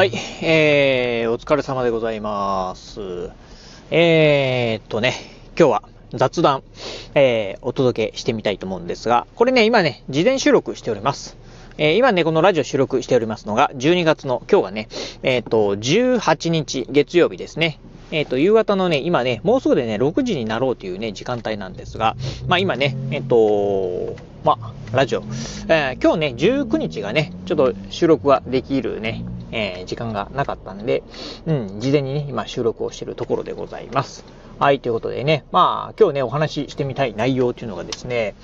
はい、えー、お疲れ様でございます。えーっとね、今日は雑談、えー、お届けしてみたいと思うんですが、これね、今ね、事前収録しております。えー、今ね、このラジオ収録しておりますのが、12月の、今日がね、えー、っと、18日月曜日ですね。えっ、と、夕方のね、今ね、もうすぐでね、6時になろうというね、時間帯なんですが、まあ今ね、えっ、と、まあ、ラジオ、えー、今日ね、19日がね、ちょっと収録ができるね、えー、時間がなかったんで、うん、事前にね、今収録をしてるところでございます。はい、ということでね、まあ、今日ね、お話ししてみたい内容というのがですね、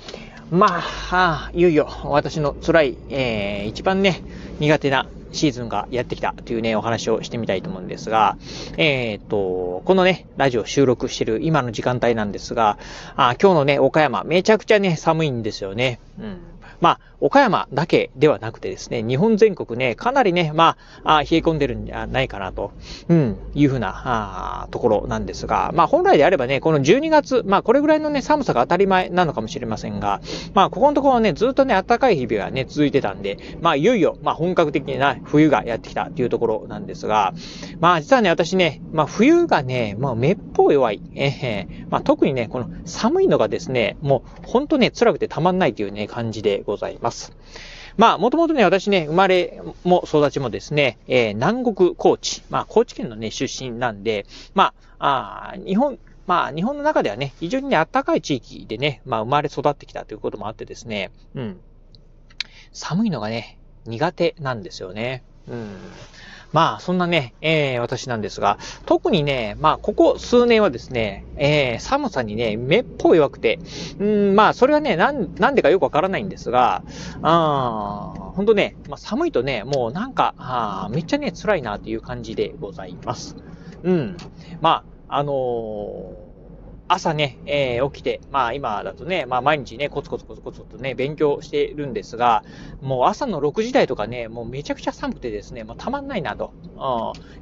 まあ、いよいよ私の辛い、えー、一番ね、苦手なシーズンがやってきたというね、お話をしてみたいと思うんですが、えー、っと、このね、ラジオ収録してる今の時間帯なんですが、あ今日のね、岡山、めちゃくちゃね、寒いんですよね。うん。まあ、岡山だけではなくてですね、日本全国ね、かなりね、まあ、あ冷え込んでるんじゃないかなと、うん、いうふうな、あところなんですが、まあ、本来であればね、この12月、まあ、これぐらいのね、寒さが当たり前なのかもしれませんが、まあ、ここのところね、ずっとね、暖かい日々がね、続いてたんで、まあ、いよいよ、まあ、本格的な冬がやってきたというところなんですが、まあ、実はね、私ね、まあ、冬がね、まあ、めっぽう弱い。ええー、まあ、特にね、この寒いのがですね、もう、ほんとね、辛くてたまんないというね、感じでございます。ま。あ、もともとね、私ね、生まれも育ちもですね、えー、南国高知、まあ、高知県のね、出身なんで、まあ、あ日本、まあ、日本の中ではね、非常にね、暖かい地域でね、まあ、生まれ育ってきたということもあってですね、うん。寒いのがね、苦手なんですよね。うん。まあ、そんなね、えー、私なんですが、特にね、まあ、ここ数年はですね、えー、寒さにね、めっぽう弱くて、うん、まあ、それはね、なん、なんでかよくわからないんですが、あほんとね、まあ、寒いとね、もうなんか、あめっちゃね、辛いなという感じでございます。うん。まあ、あのー朝ね、えー、起きて、まあ今だとね、まあ毎日ね、コツコツコツコツとね、勉強してるんですが、もう朝の6時台とかね、もうめちゃくちゃ寒くてですね、もうたまんないなと、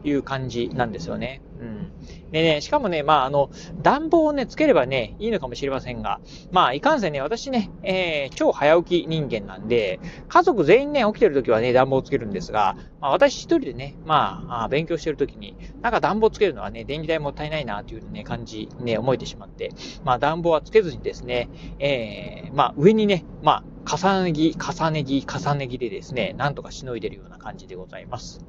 いう感じなんですよね。うん。でね、しかもね、まあ、あの、暖房をね、つければね、いいのかもしれませんが、まあ、いかんせんね、私ね、えー、超早起き人間なんで、家族全員ね、起きてるときはね、暖房をつけるんですが、まあ、私一人でね、まあ、勉強してるときに、なんか暖房つけるのはね、電気代もったいないな、というね、感じ、ね、思えてしまって、まあ、暖房はつけずにですね、えー、まあ、上にね、まあ、重ね着、重ね着、重ね着でですね、なんとかしのいでるような感じでございます。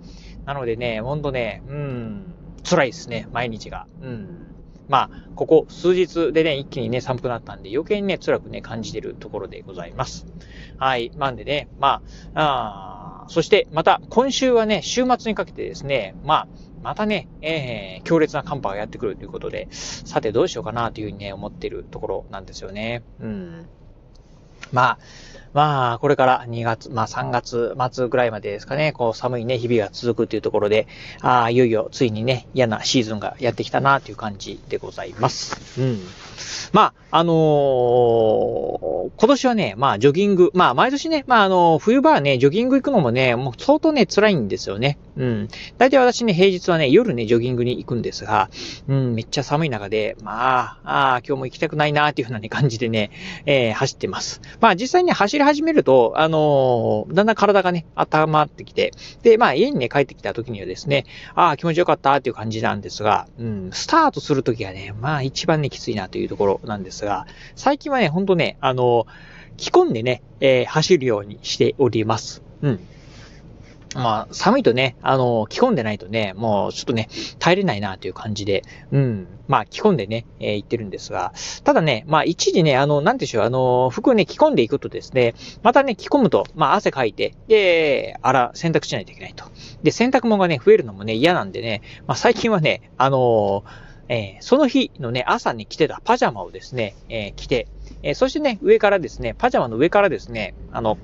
なのでね、ほんとね、うん、辛いですね、毎日が。うん。まあ、ここ数日でね、一気にね、寒くなったんで、余計にね、辛くね、感じてるところでございます。はい。なんでね、まあ、あそして、また、今週はね、週末にかけてですね、まあ、またね、えー、強烈な寒波がやってくるということで、さてどうしようかなというふうにね、思ってるところなんですよね。うん。まあ、まあ、これから2月、まあ3月末ぐらいまでですかね、こう寒いね、日々が続くというところで、ああ、いよいよついにね、嫌なシーズンがやってきたなという感じでございます。うん。まあ、あのー、今年はね、まあ、ジョギング、まあ、毎年ね、まあ、あのー、冬場はね、ジョギング行くのもね、もう相当ね、辛いんですよね。うん。大体私ね、平日はね、夜ね、ジョギングに行くんですが、うん、めっちゃ寒い中で、まあ、ああ、今日も行きたくないなーっていうふうな、ね、感じでね、えー、走ってます。まあ、実際に、ね、走り始めると、あのー、だんだん体がね、温まってきて、で、まあ、家にね、帰ってきた時にはですね、ああ、気持ちよかったっていう感じなんですが、うん、スタートする時はね、まあ、一番ね、きついなというところなんですが、最近はね、ほんとね、あの、着込んでね、えー、走るようにしております。うん。まあ、寒いとね、あの、着込んでないとね、もうちょっとね、耐えれないなという感じで、うん。まあ、着込んでね、えー、言ってるんですが、ただね、まあ、一時ね、あの、なんでしょう、あの、服ね、着込んでいくとですね、またね、着込むと、まあ、汗かいて、で、あら、洗濯しないといけないと。で、洗濯物がね、増えるのもね、嫌なんでね、まあ、最近はね、あのえー、その日のね、朝に着てたパジャマをですね、えー、着て、え、そしてね、上からですね、パジャマの上からですね、あの、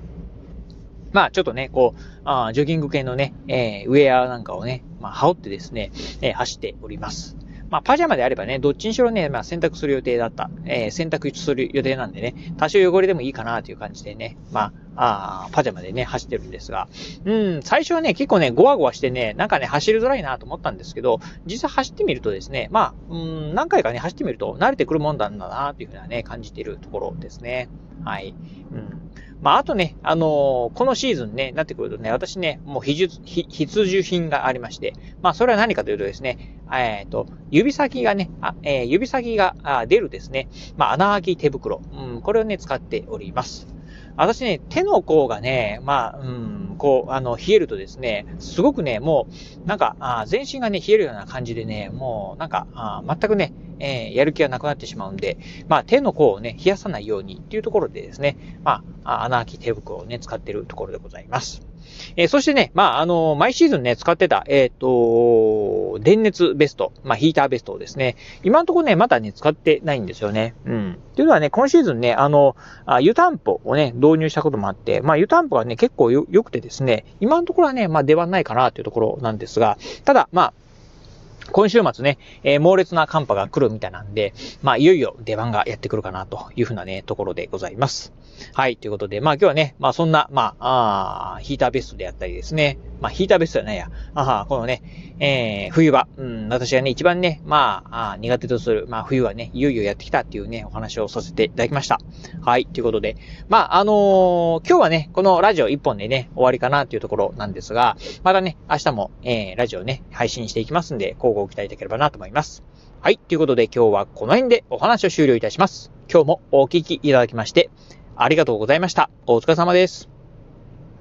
まあちょっとね、こう、あジョギング系のね、えー、ウェアなんかをね、まあ羽織ってですね、えー、走っております。まあ、パジャマであればね、どっちにしろね、まあ、洗濯する予定だった。えー、洗濯する予定なんでね、多少汚れでもいいかなという感じでね、まあ、あパジャマでね、走ってるんですが、うん、最初はね、結構ね、ゴワゴワしてね、なんかね、走りづらいなと思ったんですけど、実際走ってみるとですね、まあ、うん、何回かね、走ってみると慣れてくるもんなんだなというふうなね、感じているところですね。はい。うん。まあ、あとね、あのー、このシーズンね、なってくるとね、私ね、もう必需品がありまして、まあ、それは何かというとですね、えっ、ー、と、指先がね、あえー、指先が出るですね、まあ、穴開き手袋、うん、これをね、使っております。私ね、手の甲がね、まあ、うん、こう、あの、冷えるとですね、すごくね、もう、なんか、あ全身がね、冷えるような感じでね、もう、なんか、あ全くね、えー、やる気がなくなってしまうんで、まあ、手の甲をね、冷やさないようにっていうところでですね、まあ、穴開き手袋をね、使ってるところでございます。えー、そしてね、まあ、あの、毎シーズンね、使ってた、えっ、ー、と、電熱ベスト、まあ、ヒーターベストをですね、今のところね、まだね、使ってないんですよね。うん。っていうのはね、今シーズンね、あの、あ湯たんぽをね、導入したこともあって、まあ、湯たんぽがね、結構良くてですね、今のところはね、まあ、出番ないかなというところなんですが、ただ、まあ、今週末ね、えー、猛烈な寒波が来るみたいなんで、まあ、いよいよ出番がやってくるかなというふうなね、ところでございます。はい、ということで、まあ今日はね、まあそんな、まあ、あヒーターベストであったりですね、まあヒーターベストじゃないや、あはこのね、えー、冬場、うん、私がね、一番ね、まああ、苦手とする、まあ冬はね、いよいよやってきたっていうね、お話をさせていただきました。はい、ということで、まああのー、今日はね、このラジオ一本でね、終わりかなっていうところなんですが、またね、明日も、えー、ラジオね、配信していきますんで、交互を期待いただければなと思います。はい。ということで今日はこの辺でお話を終了いたします。今日もお聞きいただきまして、ありがとうございました。お疲れ様です。